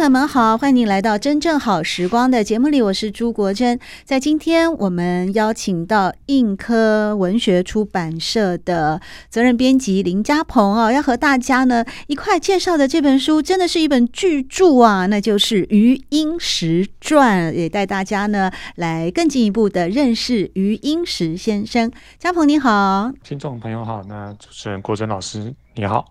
朋友们好，欢迎您来到真正好时光的节目里，我是朱国珍。在今天，我们邀请到印刻文学出版社的责任编辑林家鹏哦，要和大家呢一块介绍的这本书，真的是一本巨著啊，那就是余英时传，也带大家呢来更进一步的认识余英时先生。嘉鹏你好，听众朋友好，那主持人国珍老师你好。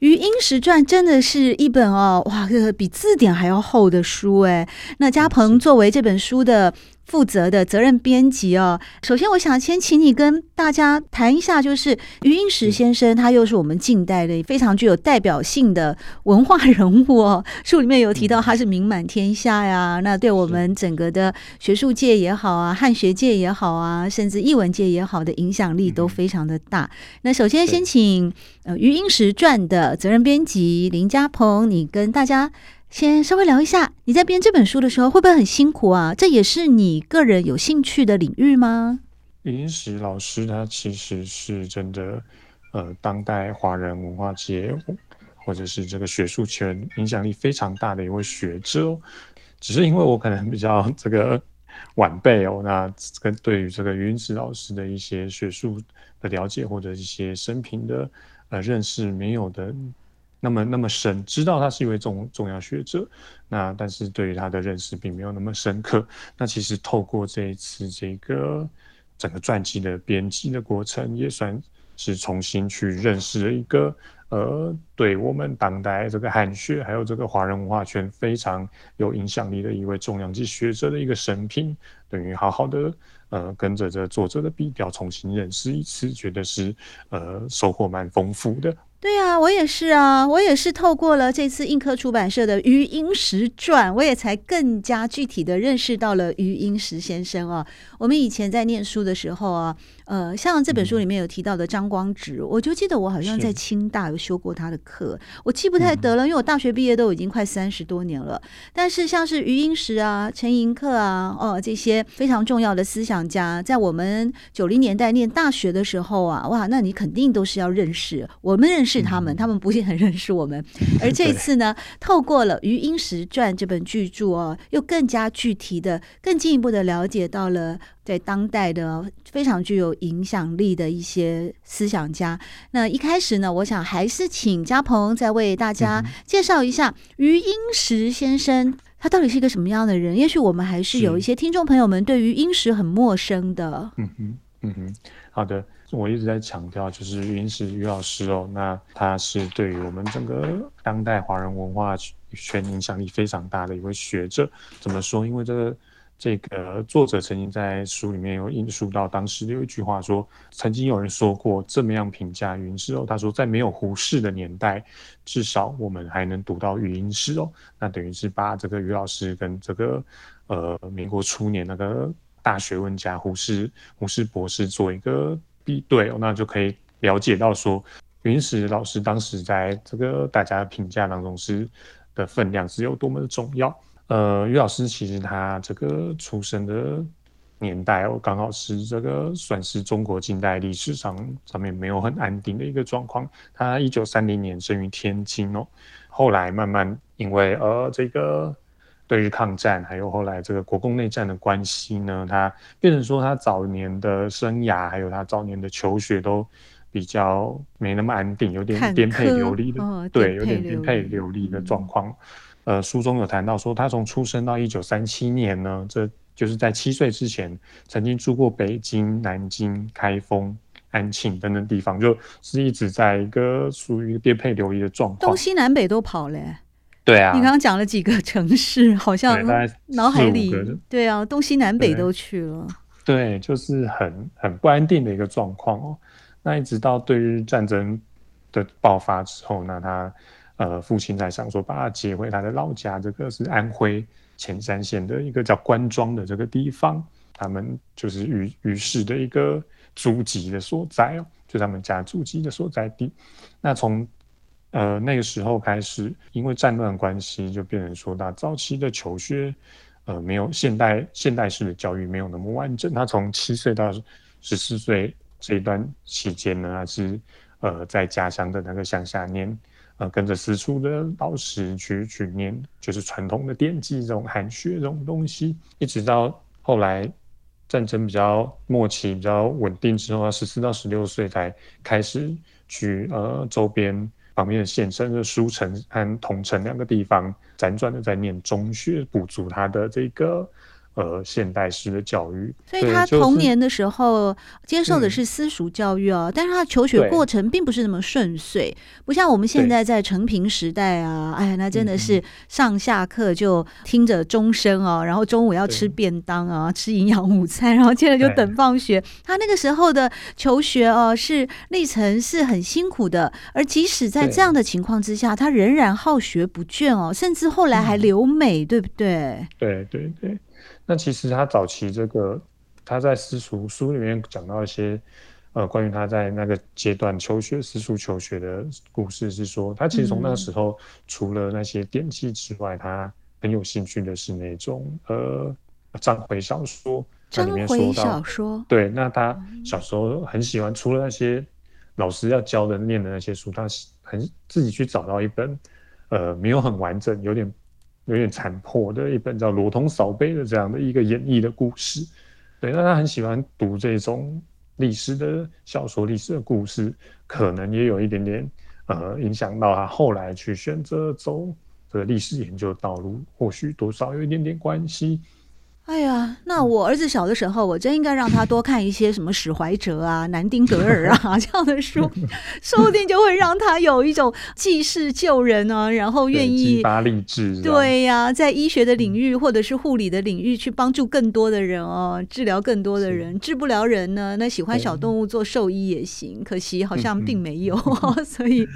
余英时传真的是一本哦，哇，这个比字典还要厚的书哎。那嘉鹏作为这本书的负责的责任编辑哦，首先我想先请你跟大家谈一下，就是余英时先生，他又是我们近代的非常具有代表性的文化人物哦。书里面有提到他是名满天下呀，那对我们整个的学术界也好啊，汉学界也好啊，甚至译文界也好的影响力都非常的大。那首先先请呃余英时传的责任编辑林家鹏，你跟大家。先稍微聊一下，你在编这本书的时候会不会很辛苦啊？这也是你个人有兴趣的领域吗？余英时老师他其实是真的，呃，当代华人文化界或者是这个学术圈影响力非常大的一位学者。只是因为我可能比较这个晚辈哦，那跟对于这个余英时老师的一些学术的了解或者一些生平的呃认识没有的。那么那么深，知道他是一位重重要学者，那但是对于他的认识并没有那么深刻。那其实透过这一次这个整个传记的编辑的过程，也算是重新去认识了一个呃，对我们当代这个汉学还有这个华人文化圈非常有影响力的一位重量级学者的一个生平，等于好好的呃跟着这作者的笔调重新认识一次，觉得是呃收获蛮丰富的。对啊，我也是啊，我也是透过了这次映客出版社的余英时传，我也才更加具体的认识到了余英时先生啊。我们以前在念书的时候啊。呃，像这本书里面有提到的张光直，嗯、我就记得我好像在清大有修过他的课，我记不太得了，因为我大学毕业都已经快三十多年了。但是像是余英时啊、陈寅恪啊、哦这些非常重要的思想家，在我们九零年代念大学的时候啊，哇，那你肯定都是要认识，我们认识他们，嗯、他们不是很认识我们。而这次呢，透过了余英时传这本巨著哦，又更加具体的、更进一步的了解到了。在当代的非常具有影响力的一些思想家，那一开始呢，我想还是请嘉鹏再为大家介绍一下余英时先生，他到底是一个什么样的人？也许我们还是有一些听众朋友们对于英时很陌生的。嗯哼，嗯哼，好的，我一直在强调，就是余英时余老师哦，那他是对于我们整个当代华人文化圈影响力非常大的一位学者。怎么说？因为这个。这个作者曾经在书里面有引述到，当时有一句话说，曾经有人说过这么样评价余英时哦，他说在没有胡适的年代，至少我们还能读到余英时哦，那等于是把这个余老师跟这个呃民国初年那个大学问家胡适胡适博士做一个比对哦，那就可以了解到说，余英时老师当时在这个大家的评价当中是的分量是有多么的重要。呃，于老师其实他这个出生的年代哦，刚好是这个算是中国近代历史上上面没有很安定的一个状况。他一九三零年生于天津哦，后来慢慢因为呃这个对日抗战，还有后来这个国共内战的关系呢，他变成说他早年的生涯还有他早年的求学都比较没那么安定，有点颠沛流离的，哦、对，有点颠沛流离的状况。嗯呃，书中有谈到说，他从出生到一九三七年呢，这就是在七岁之前，曾经住过北京、南京、开封、安庆等等地方，就是一直在一个属于颠沛流离的状况，东西南北都跑了。对啊，你刚刚讲了几个城市，好像脑海里对，对啊，东西南北都去了。对，就是很很不安定的一个状况哦。那一直到对日战争的爆发之后，那他呃父亲才想说把他接回他的老家，这个是安徽潜山县的一个叫关庄的这个地方，他们就是于于氏的一个祖籍的所在哦，就他们家祖籍的所在地。那从呃那个时候开始，因为战乱关系，就变成说他早期的求学。呃，没有现代现代式的教育没有那么完整。他从七岁到十四岁这一段期间呢，他是呃在家乡的那个乡下念，呃跟着私塾的老师去去念，就是传统的典籍这种汉学这种东西，一直到后来战争比较末期比较稳定之后，他十四到十六岁才开始去呃周边。旁边的县城的书城和桐城两个地方，辗转的在念中学，补足他的这个。呃，现代式的教育，所以他童年的时候接受的是私塾教育哦，嗯、但是他求学过程并不是那么顺遂，不像我们现在在成平时代啊，哎，那真的是上下课就听着钟声哦，然后中午要吃便当啊，吃营养午餐，然后接着就等放学。他那个时候的求学哦，是历程是很辛苦的，而即使在这样的情况之下，他仍然好学不倦哦，甚至后来还留美，嗯、对不对？对对对。那其实他早期这个，他在私塾书里面讲到一些，呃，关于他在那个阶段求学私塾求学的故事，是说他其实从那个时候，除了那些典籍之外，嗯、他很有兴趣的是那种呃章回小说。章回小说。对，那他小时候很喜欢，除了那些老师要教的念的那些书，他很自己去找到一本，呃，没有很完整，有点。有点残破的一本叫《罗通扫北》的这样的一个演绎的故事，对，那他很喜欢读这种历史的小说、历史的故事，可能也有一点点呃影响到他后来去选择走这个历史研究道路，或许多少有一点点关系。哎呀，那我儿子小的时候，我真应该让他多看一些什么史怀哲啊、南丁格尔啊 这样的书，说不定就会让他有一种济世救人啊，然后愿意激发励志。对呀、啊，在医学的领域或者是护理的领域去帮助更多的人哦，治疗更多的人。治不了人呢，那喜欢小动物做兽医也行，可惜好像并没有，所以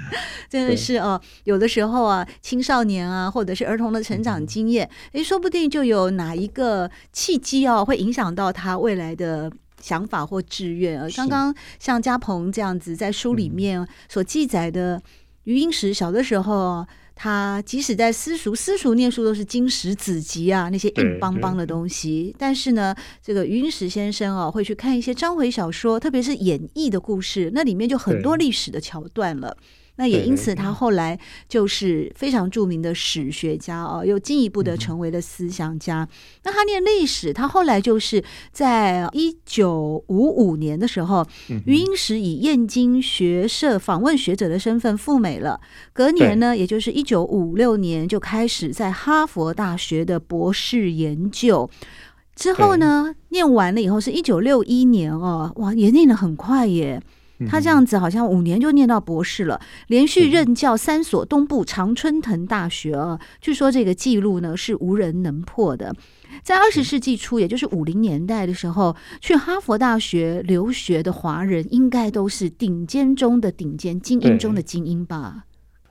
真的是哦，有的时候啊，青少年啊，或者是儿童的成长经验，诶，说不定就有哪一个。契机哦，会影响到他未来的想法或志愿。而，刚刚像嘉鹏这样子在书里面所记载的，余英时小的时候，他即使在私塾，私塾念书都是经史子集啊，那些硬邦邦的东西。但是呢，这个余英时先生哦，会去看一些章回小说，特别是演绎的故事，那里面就很多历史的桥段了。那也因此，他后来就是非常著名的史学家哦，又进一步的成为了思想家。那他念历史，他后来就是在一九五五年的时候，余英时以燕京学社访问学者的身份赴美了。隔年呢，也就是一九五六年，就开始在哈佛大学的博士研究。之后呢，念完了以后是一九六一年哦，哇，也念得很快耶。他这样子好像五年就念到博士了，连续任教三所东部常春藤大学啊。据说这个记录呢是无人能破的。在二十世纪初，也就是五零年代的时候，去哈佛大学留学的华人，应该都是顶尖中的顶尖、精英中的精英吧？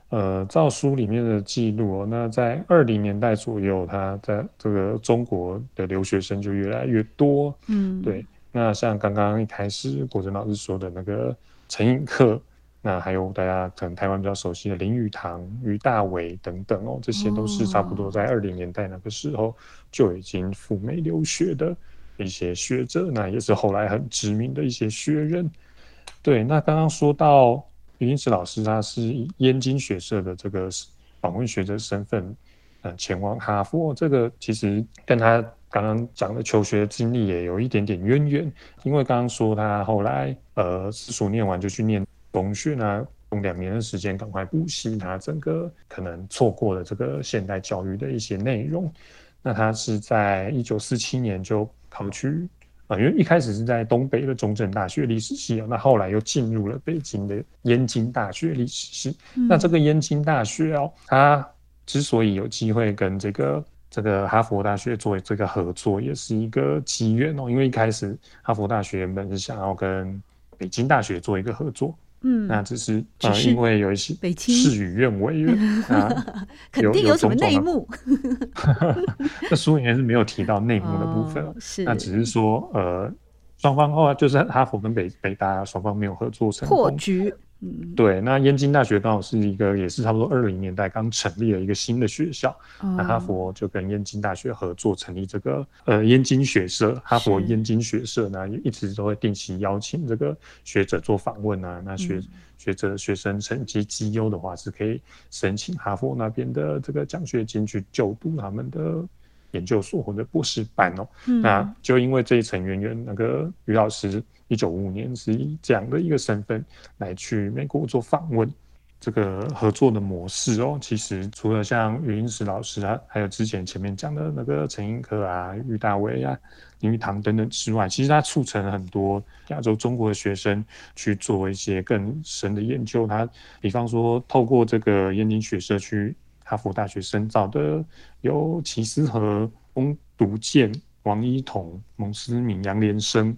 呃，照书里面的记录哦，那在二零年代左右，他在这个中国的留学生就越来越多。嗯，对。那像刚刚一开始国珍老师说的那个陈寅恪，那还有大家可能台湾比较熟悉的林语堂、俞大为等等哦，这些都是差不多在二零年代那个时候就已经赴美留学的一些学者，那也是后来很知名的一些学人。对，那刚刚说到余英时老师，他是以燕京学社的这个访问学者身份，呃，前往哈佛，这个其实跟他。刚刚讲的求学经历也有一点点渊源，因为刚刚说他后来呃私塾念完就去念中学那，用两年的时间赶快补习他整个可能错过了这个现代教育的一些内容。那他是在一九四七年就考去啊、呃，因为一开始是在东北的中正大学历史系啊，那后来又进入了北京的燕京大学历史系。嗯、那这个燕京大学哦，他之所以有机会跟这个。这个哈佛大学作为这个合作，也是一个机缘哦。因为一开始哈佛大学原本是想要跟北京大学做一个合作，嗯，那只是只是呃，因为有一些事与愿违了 啊，肯定有什么内幕。那书里面是没有提到内幕的部分，哦，是，那只是说呃。双方后来就是哈佛跟北北大双方没有合作成功。破局，嗯，对。那燕京大学刚好是一个也是差不多二零年代刚成立了一个新的学校，哦、那哈佛就跟燕京大学合作成立这个呃燕京学社，哈佛燕京学社呢一直都会定期邀请这个学者做访问啊。那学、嗯、学者学生成绩绩优的话是可以申请哈佛那边的这个奖学金去就读他们的。研究所或者博士班哦，嗯、那就因为这一层渊源，那个于老师一九五五年是以这样的一个身份来去美国做访问，这个合作的模式哦，其实除了像余英时老师啊，还有之前前面讲的那个陈寅恪啊、俞大伟啊、林语堂等等之外，其实他促成了很多亚洲中国的学生去做一些更深的研究。他比方说透过这个燕京学社去。哈佛大学深造的有齐思和、翁独健、王一彤、蒙思敏、杨连生、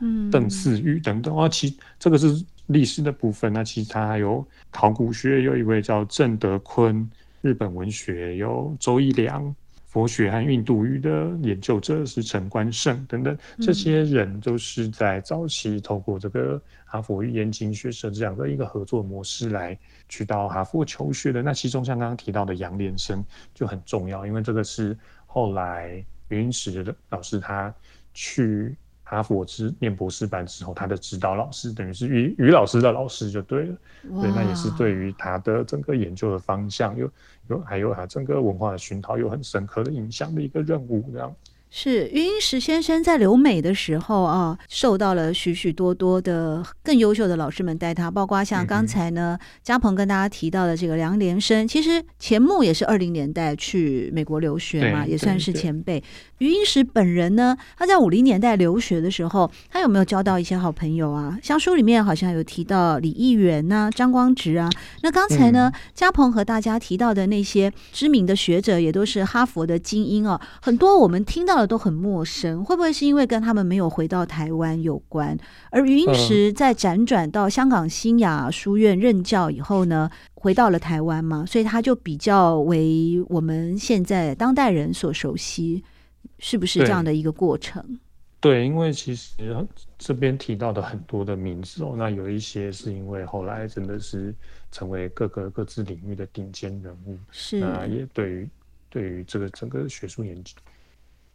嗯、邓四玉等等啊。其这个是历史的部分。那其他还有考古学，有一位叫郑德坤；日本文学有周一良；佛学和印度语的研究者是陈观胜等等。这些人都是在早期透过这个哈佛与燕京学社这样的一个合作模式来。去到哈佛求学的，那其中像刚刚提到的杨连生就很重要，因为这个是后来云石的老师他去哈佛之念博士班之后，他的指导老师等于是于于老师的老师就对了，对，那也是对于他的整个研究的方向有有还有他整个文化的熏陶有很深刻的影响的一个任务这样。是余英时先生在留美的时候啊，受到了许许多多的更优秀的老师们带他，包括像刚才呢，嘉鹏跟大家提到的这个梁连生，其实钱穆也是二零年代去美国留学嘛，也算是前辈。余英时本人呢，他在五零年代留学的时候，他有没有交到一些好朋友啊？像书里面好像有提到李议员呐、啊、张光直啊。那刚才呢，嘉鹏和大家提到的那些知名的学者，也都是哈佛的精英哦、啊，很多我们听到。都很陌生，会不会是因为跟他们没有回到台湾有关？而余英时在辗转到香港新雅书院任教以后呢，回到了台湾嘛，所以他就比较为我们现在当代人所熟悉，是不是这样的一个过程？对，对，因为其实这边提到的很多的名字哦，那有一些是因为后来真的是成为各个各自领域的顶尖人物，是那也对于对于这个整个学术研究。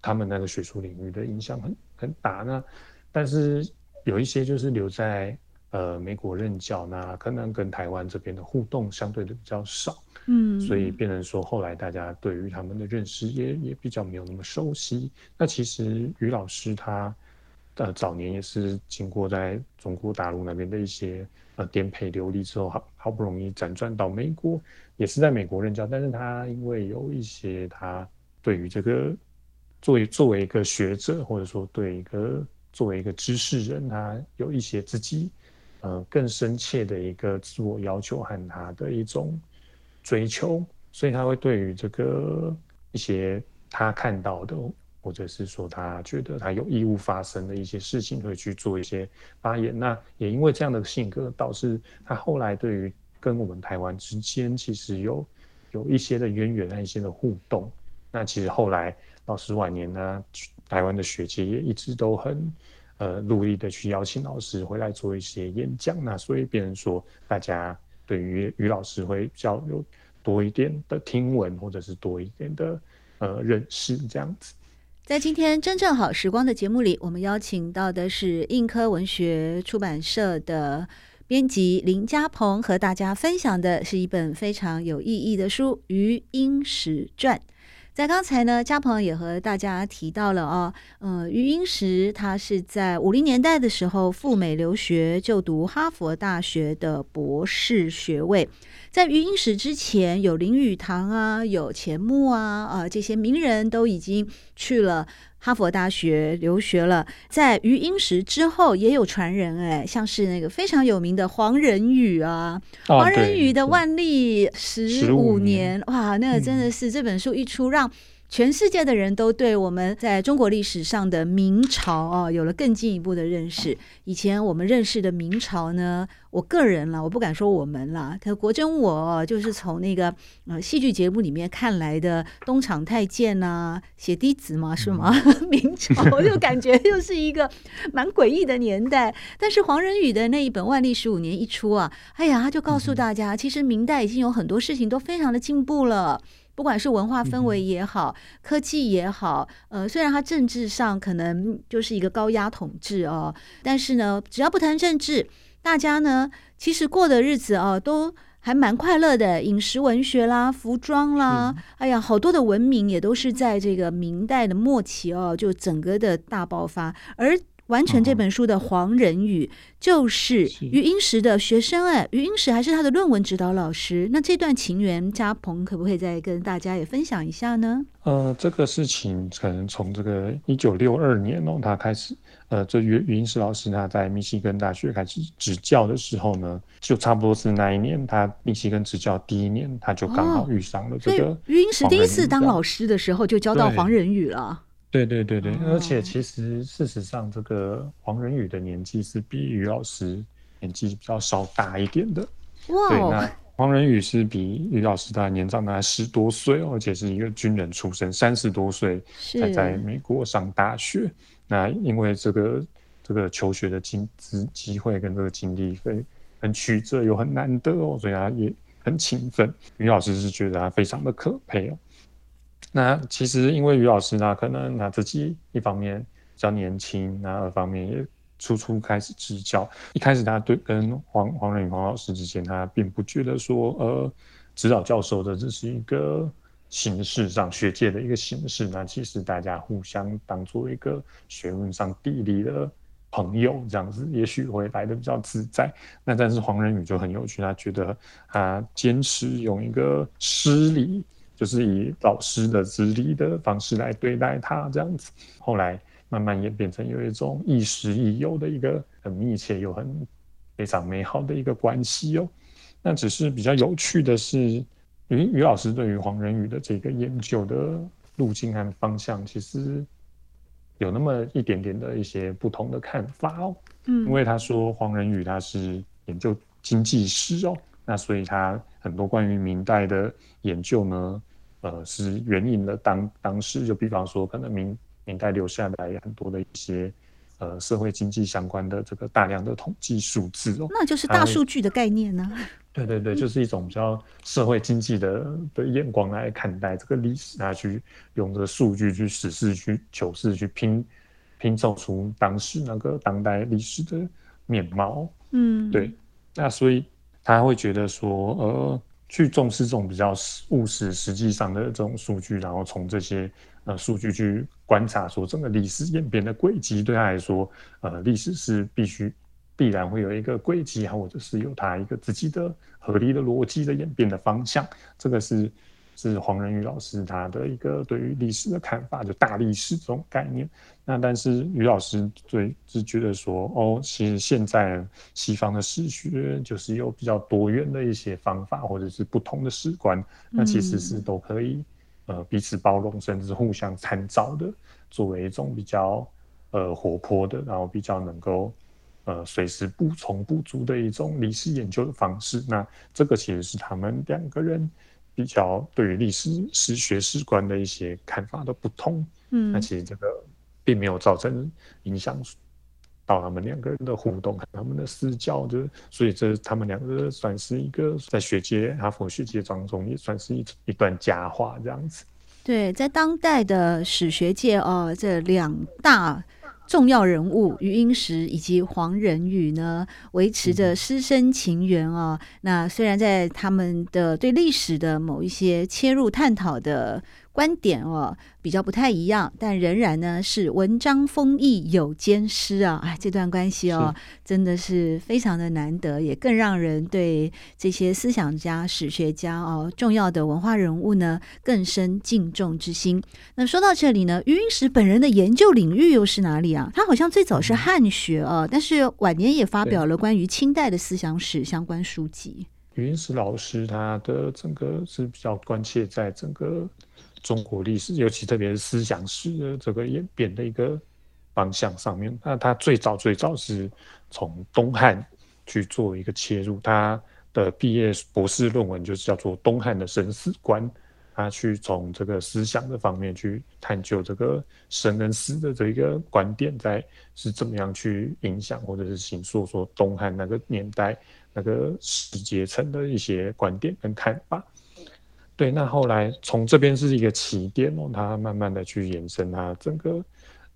他们那个学术领域的影响很很大，那但是有一些就是留在呃美国任教，那可能跟台湾这边的互动相对的比较少，嗯，所以变成说后来大家对于他们的认识也也比较没有那么熟悉。那其实于老师他呃早年也是经过在中国大陆那边的一些呃颠沛流离之后，好好不容易辗转到美国，也是在美国任教，但是他因为有一些他对于这个。作为作为一个学者，或者说对一个作为一个知识人，他有一些自己呃更深切的一个自我要求和他的一种追求，所以他会对于这个一些他看到的，或者是说他觉得他有义务发生的一些事情，会去做一些发言。那也因为这样的性格，导致他后来对于跟我们台湾之间其实有有一些的渊源和一些的互动。那其实后来。老师晚年呢，台湾的学界也一直都很呃努力的去邀请老师回来做一些演讲，那所以变成说，大家对于于老师会比较有多一点的听闻，或者是多一点的呃认识这样子。在今天真正好时光的节目里，我们邀请到的是印科文学出版社的编辑林嘉鹏，和大家分享的是一本非常有意义的书《余英时传》。在刚才呢，嘉鹏也和大家提到了哦，呃，余英时他是在五零年代的时候赴美留学，就读哈佛大学的博士学位。在余英时之前，有林语堂啊，有钱穆啊，啊、呃，这些名人都已经去了。哈佛大学留学了，在余英时之后也有传人哎，像是那个非常有名的黄仁宇啊，哦、黄仁宇的万历十五年，哇，那个真的是这本书一出，让全世界的人都对我们在中国历史上的明朝啊有了更进一步的认识。以前我们认识的明朝呢，我个人啦，我不敢说我们啦，可国珍我就是从那个呃戏剧节目里面看来的东厂太监呐、啊，血滴子嘛是吗？嗯、明朝就感觉又是一个蛮诡异的年代。但是黄仁宇的那一本《万历十五年》一出啊，哎呀，他就告诉大家，其实明代已经有很多事情都非常的进步了。不管是文化氛围也好，科技也好，呃，虽然它政治上可能就是一个高压统治哦，但是呢，只要不谈政治，大家呢其实过的日子哦都还蛮快乐的，饮食文学啦、服装啦，哎呀，好多的文明也都是在这个明代的末期哦，就整个的大爆发，而。完成这本书的黄仁宇就是余英时的学生哎，余英时还是他的论文指导老师。那这段情缘，嘉鹏可不可以再跟大家也分享一下呢？呃，这个事情可能从这个一九六二年哦，他开始呃，这余余英时老师他在密西根大学开始执教的时候呢，就差不多是那一年，他密西根执教第一年，他就刚好遇上了这个。哦、余英时第一次当老师的时候，就教到黄仁宇了。对对对对，而且其实事实上，这个黄仁宇的年纪是比于老师年纪比较稍大一点的。哇，对，那黄仁宇是比于老师大概年长大概十多岁，而且是一个军人出身，三十多岁才在美国上大学。那因为这个这个求学的经资机会跟这个经历会很曲折又很难得哦，所以他也很勤奋。于老师是觉得他非常的可佩哦。那其实，因为余老师呢，可能他自己一方面比较年轻，那二方面也初初开始执教。一开始他对跟黄黄仁宇黄老师之间，他并不觉得说，呃，指导教授的这是一个形式上学界的一个形式。那其实大家互相当做一个学问上地理的朋友，这样子也许会来的比较自在。那但是黄仁宇就很有趣，他觉得他坚持用一个师礼。就是以老师的资历的方式来对待他，这样子，后来慢慢演变成有一种亦师亦友的一个很密切又很非常美好的一个关系哦。那只是比较有趣的是，于于老师对于黄仁宇的这个研究的路径和方向，其实有那么一点点的一些不同的看法哦。嗯，因为他说黄仁宇他是研究经济史哦。那所以他很多关于明代的研究呢，呃，是援引了当当时就比方说可能明明代留下来很多的一些呃社会经济相关的这个大量的统计数字哦，那就是大数据的概念呢？对对对，就是一种比较社会经济的的眼光来看待这个历史，他去用这个数据去实事去求是去拼拼凑出当时那个当代历史的面貌。嗯，对，那所以。他会觉得说，呃，去重视这种比较务实、实际上的这种数据，然后从这些呃数据去观察说整个历史演变的轨迹，对他来说，呃，历史是必须必然会有一个轨迹，或者是有他一个自己的合理的逻辑的演变的方向，这个是。是黄仁宇老师他的一个对于历史的看法，就大历史这种概念。那但是于老师最是觉得说，哦，其实现在西方的史学就是有比较多元的一些方法，或者是不同的史观，那其实是都可以呃彼此包容，甚至互相参照的，作为一种比较呃活泼的，然后比较能够呃随时补充不足的一种历史研究的方式。那这个其实是他们两个人。比较对于历史史学史观的一些看法的不同，嗯，那其实这个并没有造成影响到他们两个人的互动，他们的私交，就所以这他们两个算是一个在学界哈佛学界当中也算是一一段佳话这样子。对，在当代的史学界哦，这两大。重要人物余英时以及黄仁宇呢，维持着师生情缘啊、哦。那虽然在他们的对历史的某一些切入探讨的。观点哦比较不太一样，但仍然呢是文章锋毅有兼施啊！哎，这段关系哦真的是非常的难得，也更让人对这些思想家、史学家哦重要的文化人物呢更深敬重之心。那说到这里呢，余英时本人的研究领域又是哪里啊？他好像最早是汉学啊，但是晚年也发表了关于清代的思想史相关书籍。余英时老师他的整个是比较关切在整个。中国历史，尤其特别是思想史的这个演变的一个方向上面。那他最早最早是从东汉去做一个切入，他的毕业博士论文就是叫做《东汉的生死观》，他去从这个思想的方面去探究这个生跟死的这一个观点，在是怎么样去影响或者是形塑说东汉那个年代那个士阶层的一些观点跟看法。对，那后来从这边是一个起点哦，他慢慢的去延伸他整个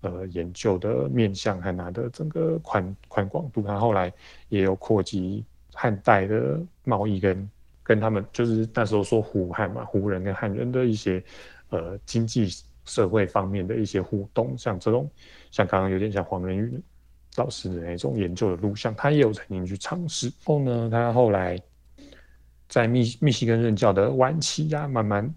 呃研究的面向和他的整个宽宽广度，他后来也有扩及汉代的贸易跟跟他们就是那时候说胡汉嘛，胡人跟汉人的一些呃经济社会方面的一些互动，像这种像刚刚有点像黄仁宇老师的那种研究的路向，他也有曾经去尝试。后呢，他后来。在密密西根任教的晚期呀、慢慢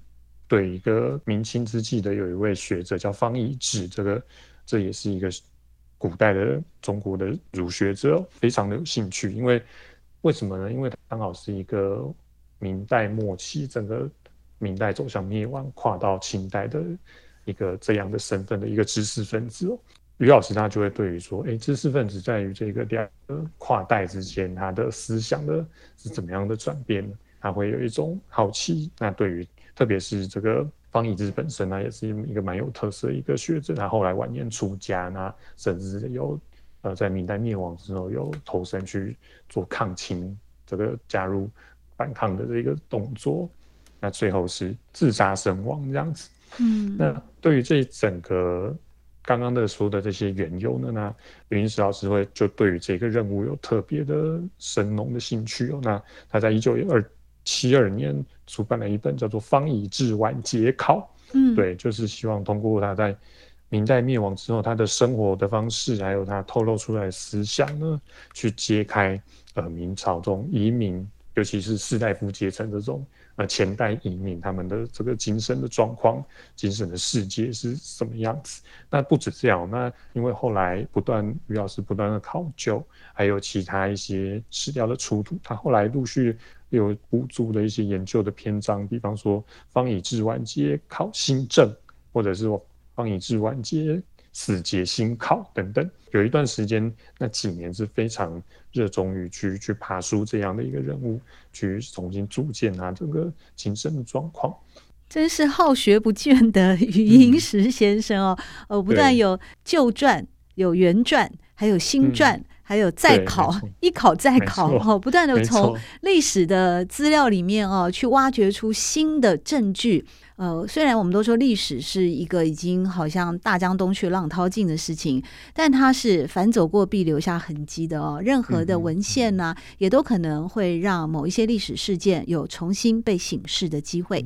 对一个明清之际的有一位学者叫方以智，这个这也是一个古代的中国的儒学者，非常的有兴趣。因为为什么呢？因为他刚好是一个明代末期，整个明代走向灭亡，跨到清代的一个这样的身份的一个知识分子哦。于老师他就会对于说，哎，知识分子在于这个两个跨代之间，他的思想的是怎么样的转变呢？他会有一种好奇。那对于特别是这个方以智本身呢，也是一个蛮有特色的一个学者。他后来晚年出家那，甚至有呃在明代灭亡之后，有投身去做抗清，这个加入反抗的这个动作。那最后是自杀身亡这样子。嗯，那对于这整个。刚刚的说的这些缘由呢，那余英时老师会就对于这个任务有特别的深浓的兴趣哦。那他在一九二七二年出版了一本叫做《方以智晚节考》，嗯，对，就是希望通过他在明代灭亡之后他的生活的方式，还有他透露出来的思想呢，去揭开呃明朝中移民，尤其是士大夫阶层这种。呃，前代移民他们的这个精神的状况、精神的世界是什么样子？那不止这样，那因为后来不断余老师不断的考究，还有其他一些史料的出土，他后来陆续有补足的一些研究的篇章，比方说方以智晚节考新政，或者是方以智晚节。死节新考等等，有一段时间，那几年是非常热衷于去去爬书这样的一个人物，去重新组建他整个精神的状况。真是好学不倦的余英时先生哦，呃、嗯，不但有旧传、有原传，还有新传。嗯还有再考，一考再考，哦，不断的从历史的资料里面哦，去挖掘出新的证据。呃，虽然我们都说历史是一个已经好像大江东去浪淘尽的事情，但它是反走过必留下痕迹的哦。任何的文献呢，也都可能会让某一些历史事件有重新被醒视的机会。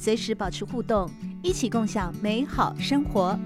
随时保持互动，一起共享美好生活。